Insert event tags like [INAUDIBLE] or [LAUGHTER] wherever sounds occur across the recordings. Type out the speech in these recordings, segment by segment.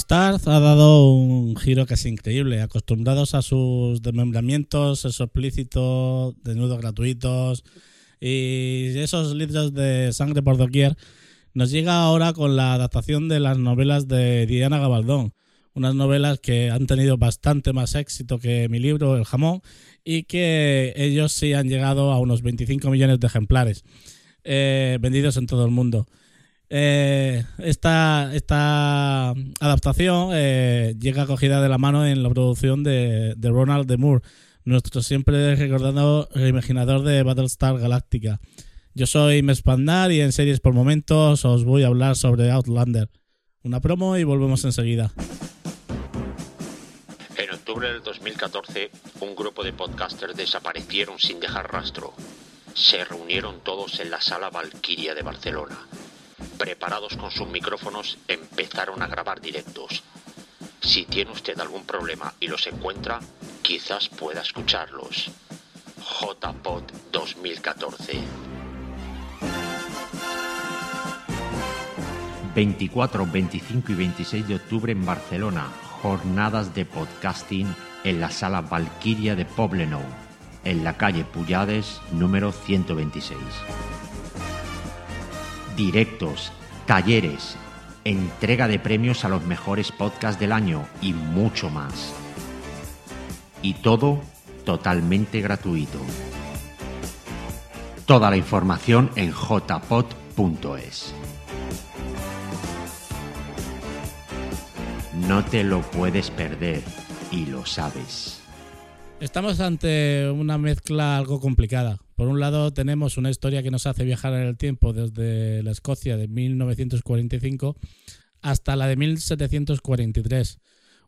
Starz ha dado un giro casi increíble. Acostumbrados a sus desmembramientos, esos explícitos, desnudos gratuitos y esos litros de sangre por doquier, nos llega ahora con la adaptación de las novelas de Diana Gabaldón. Unas novelas que han tenido bastante más éxito que mi libro, El Jamón, y que ellos sí han llegado a unos 25 millones de ejemplares eh, vendidos en todo el mundo. Eh, esta, esta adaptación eh, llega acogida de la mano en la producción de, Ronald de Moore, nuestro siempre recordado reimaginador de Battlestar Galactica. Yo soy Mespandar y en series por momentos os voy a hablar sobre Outlander. Una promo y volvemos enseguida. En octubre del 2014, un grupo de podcasters desaparecieron sin dejar rastro. Se reunieron todos en la sala Valkyria de Barcelona preparados con sus micrófonos, empezaron a grabar directos. Si tiene usted algún problema y los encuentra, quizás pueda escucharlos. JPod 2014 24, 25 y 26 de octubre en Barcelona, jornadas de podcasting en la sala Valkyria de Poblenou, en la calle Puyades número 126 directos, talleres, entrega de premios a los mejores podcasts del año y mucho más. Y todo totalmente gratuito. Toda la información en jpod.es. No te lo puedes perder y lo sabes. Estamos ante una mezcla algo complicada. Por un lado tenemos una historia que nos hace viajar en el tiempo desde la Escocia de 1945 hasta la de 1743.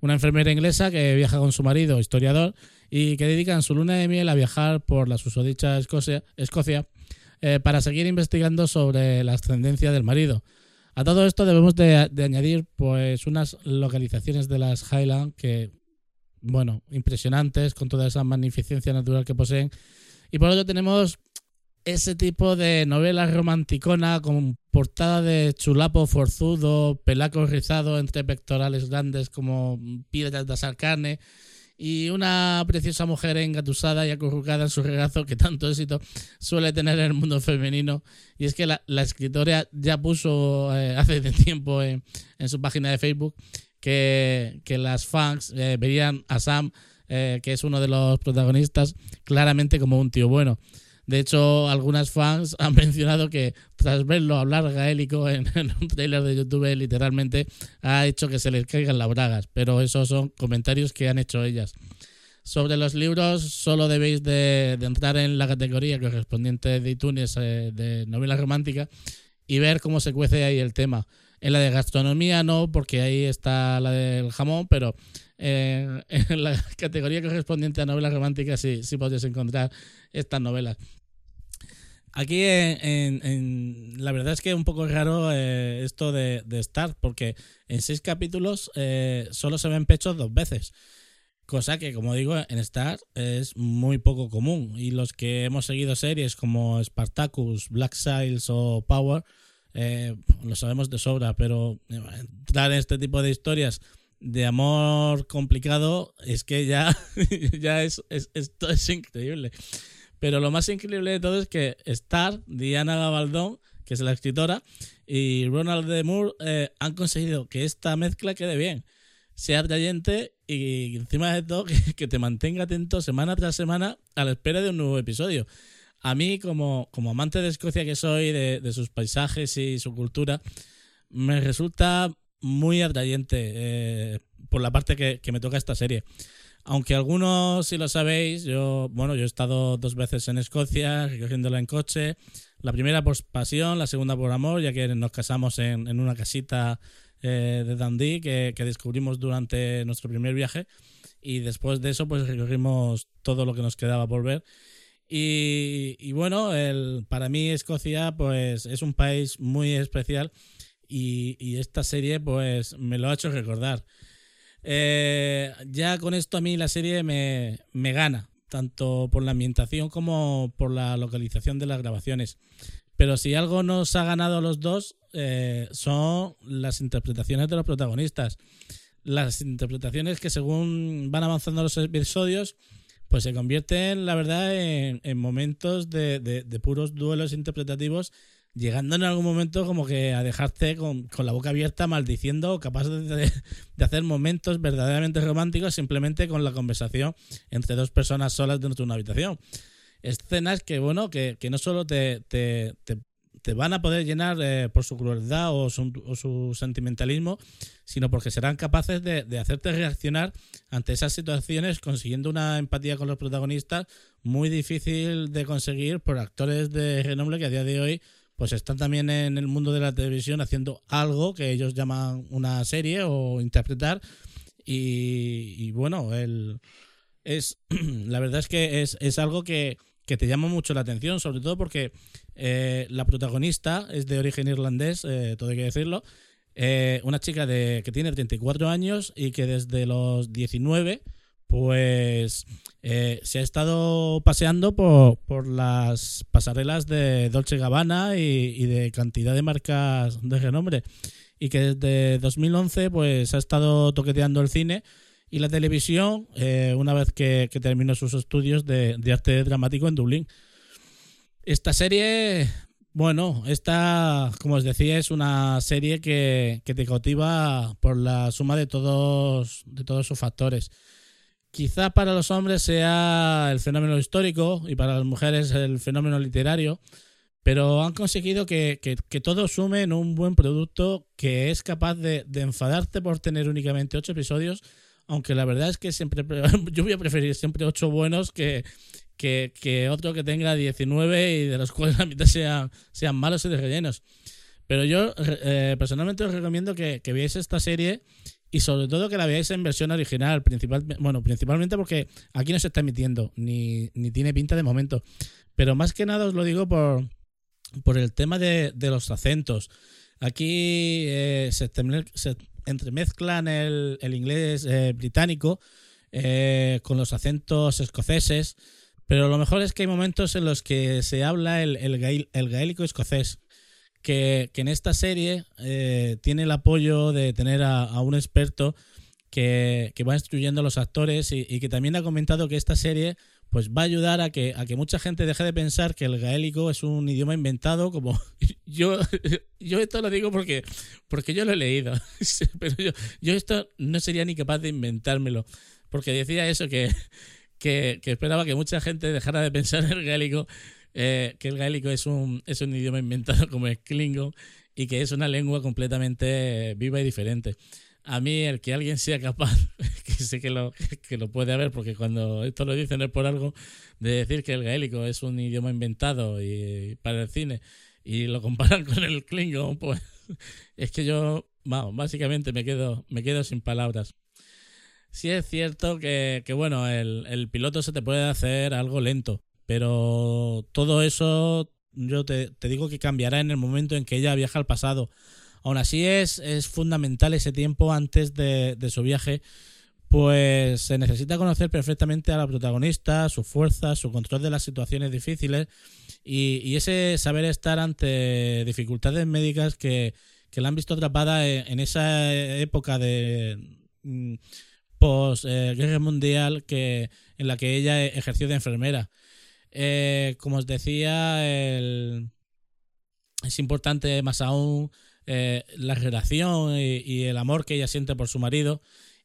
Una enfermera inglesa que viaja con su marido, historiador, y que dedican su luna de miel a viajar por la susodicha Escocia, Escocia eh, para seguir investigando sobre la ascendencia del marido. A todo esto debemos de, añadir pues unas localizaciones de las Highland que bueno, impresionantes con toda esa magnificencia natural que poseen. Y por otro tenemos ese tipo de novela romanticona con portada de chulapo forzudo, pelaco rizado entre pectorales grandes como piedras de carne y una preciosa mujer engatusada y acurrucada en su regazo que tanto éxito suele tener en el mundo femenino. Y es que la, escritora ya puso eh, hace tiempo en su página de Facebook que, las fans eh, verían a Sam, eh, que es uno de los protagonistas, claramente como un tío bueno. De hecho, algunas fans han [LAUGHS] mencionado que tras verlo hablar gaélico en, [LAUGHS] un trailer de YouTube, literalmente ha hecho que se les caigan las bragas. Pero esos son comentarios que han hecho ellas. Sobre los libros, solo debéis de, entrar en la categoría correspondiente de iTunes eh, de novela romántica y ver cómo se cuece ahí el tema. En la de gastronomía no, porque ahí está la del jamón, pero [LAUGHS] en la categoría correspondiente a novelas románticas sí, sí podéis encontrar estas novelas. Aquí en, la verdad es que es un poco raro eh, esto de, de, Star, porque en seis capítulos eh, solo se ven pechos dos veces. Cosa que, como digo, en Star es muy poco común. Y los que hemos seguido series como Spartacus, Black Sails o Power, eh, lo sabemos de sobra, pero eh, en este tipo de historias de amor complicado es que ya, [LAUGHS] ya es, esto [LAUGHS] es increíble. Pero lo más increíble de todo es que Star, Diana Gabaldón, que es la escritora, y Ronald de Moore eh, han conseguido que esta mezcla quede bien, sea atrayente y encima de todo [LAUGHS] que, te mantenga atento semana tras semana a la espera de un nuevo episodio. A mí, como, como amante de Escocia que soy, de, sus paisajes y su cultura, me resulta muy atrayente eh, por la parte que, que me toca esta serie. Aunque algunos, si lo sabéis, yo, bueno, yo he estado dos veces en Escocia, recogiéndola en coche. La primera por pasión, la segunda por amor, ya que nos casamos en, en una casita eh, de Dundee que, que, descubrimos durante nuestro primer viaje. Y después de eso, pues recorrimos todo lo que nos quedaba por ver. Y, bueno, para mí Escocia, pues es un país muy especial. Y, y esta serie, pues me lo ha hecho recordar. Eh, ya con esto a mí la serie me, gana, tanto por la ambientación como por la localización de las grabaciones. Pero si algo nos ha ganado a los dos eh, son las interpretaciones de los protagonistas. Las interpretaciones que según van avanzando los episodios, pues se convierten, la verdad, en, momentos de, de puros duelos interpretativos llegando en algún momento como que a dejarte con, la boca abierta maldiciendo, capaz de, hacer momentos verdaderamente románticos simplemente con la conversación entre dos personas solas dentro de una habitación. Escenas que, bueno, que, no solo te, van a poder llenar eh, por su crueldad o su, sentimentalismo, sino porque serán capaces de, hacerte reaccionar ante esas situaciones consiguiendo una empatía con los protagonistas muy difícil de conseguir por actores de renombre que a día de hoy pues están también en el mundo de la televisión haciendo algo que ellos llaman una serie o interpretar. Y, bueno, el, es [CLEARS THROAT] la verdad es que es, algo que, te llama mucho la atención, sobre todo porque eh, la protagonista es de origen irlandés, eh, todo hay que decirlo. Eh, una chica de, que tiene 34 años y que desde los 19 pues eh, se ha estado paseando por, las pasarelas de Dolce Gabbana y, de cantidad de marcas de renombre. Y que desde 2011 pues ha estado toqueteando el cine y la televisión eh, una vez que, terminó sus estudios de, arte dramático en Dublín. Esta serie, bueno, esta, como os decía, es una serie que, que te cautiva por la suma de todos, de todos sus factores. Quizá para los hombres sea el fenómeno histórico y para las mujeres el fenómeno literario, pero han conseguido que, que, todo sume en un buen producto que es capaz de, enfadarte por tener únicamente ocho episodios, aunque la verdad es que siempre [LAUGHS] yo voy a preferir siempre ocho buenos que, que, otro que tenga 19 y de los cuales la mitad sean, sean malos y de rellenos. Pero yo eh, personalmente os recomiendo que, que veáis esta serie y sobre todo que la veáis en versión original, principal, bueno, principalmente porque aquí no se está emitiendo, ni, ni tiene pinta de momento. Pero más que nada os lo digo por, por el tema de, los acentos. Aquí eh, se, entremezclan el, el inglés eh, británico eh, con los acentos escoceses, pero lo mejor es que hay momentos en los que se habla el, el, el gaélico escocés que, en esta serie eh, tiene el apoyo de tener a, un experto que, va instruyendo a los actores y, que también ha comentado que esta serie pues va a ayudar a que, a que mucha gente deje de pensar que el gaélico es un idioma inventado, como [LAUGHS] yo, yo esto lo digo porque, porque yo lo he leído, [LAUGHS] pero yo, yo esto no sería ni capaz de inventármelo, porque decía eso, que, que, esperaba que mucha gente dejara de pensar en el gaélico eh, que el gaélico es un, es un idioma inventado como es Klingon y que es una lengua completamente viva y diferente. A mí, el que alguien sea capaz, [LAUGHS] que sé que lo, que lo puede haber, porque cuando esto lo dicen es por algo, de decir que el gaélico es un idioma inventado y, para el cine y lo comparan [LAUGHS] con el Klingon, pues [LAUGHS] es que yo, vamos, básicamente me quedo, me quedo sin palabras. Sí es cierto que, que bueno, el, el piloto se te puede hacer algo lento, pero todo eso yo te, digo que cambiará en el momento en que ella viaja al pasado. Aún así es, es fundamental ese tiempo antes de, su viaje, pues se necesita conocer perfectamente a la protagonista, su fuerza, su control de las situaciones difíciles y, ese saber estar ante dificultades médicas que, la han visto atrapada en, esa época de mm, eh, guerra mundial que en la que ella ejerció de enfermera. Eh, como os decía, es importante más aún eh, la relación y, el amor que ella siente por su marido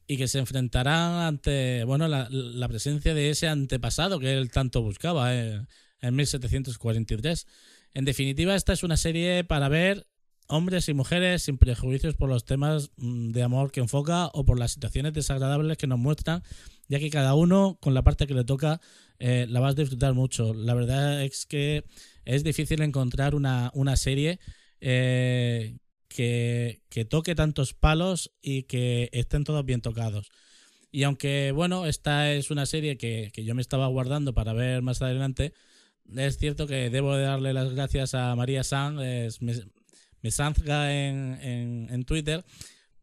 y que se enfrentará ante bueno la, presencia de ese antepasado que él tanto buscaba eh, en 1743. En definitiva, esta es una serie para ver hombres y mujeres sin prejuicios por los temas mm, de amor que enfoca o por las situaciones desagradables que nos muestran, ya que cada uno con la parte que le toca eh, la vas a disfrutar mucho. La verdad es que es difícil encontrar una, serie eh, que, toque tantos palos y que estén todos bien tocados. Y aunque, bueno, esta es una serie que, que yo me estaba guardando para ver más adelante, es cierto que debo de darle las gracias a María Sanz, me zanga en, en, Twitter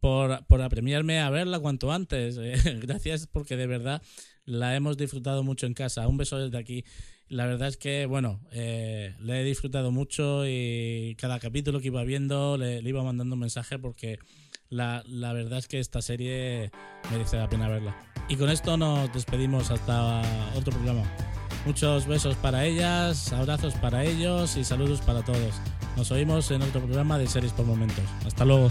por, por apremiarme a verla cuanto antes. [LAUGHS] Gracias porque de verdad la hemos disfrutado mucho en casa. Un beso desde aquí. La verdad es que, bueno, eh, le he disfrutado mucho y cada capítulo que iba viendo le, iba mandando un mensaje porque la, la, verdad es que esta serie merece la pena verla. Y con esto nos despedimos hasta otro programa. Muchos besos para ellas, abrazos para ellos y saludos para todos. Nos oímos en otro programa de Series por Momentos. Hasta luego.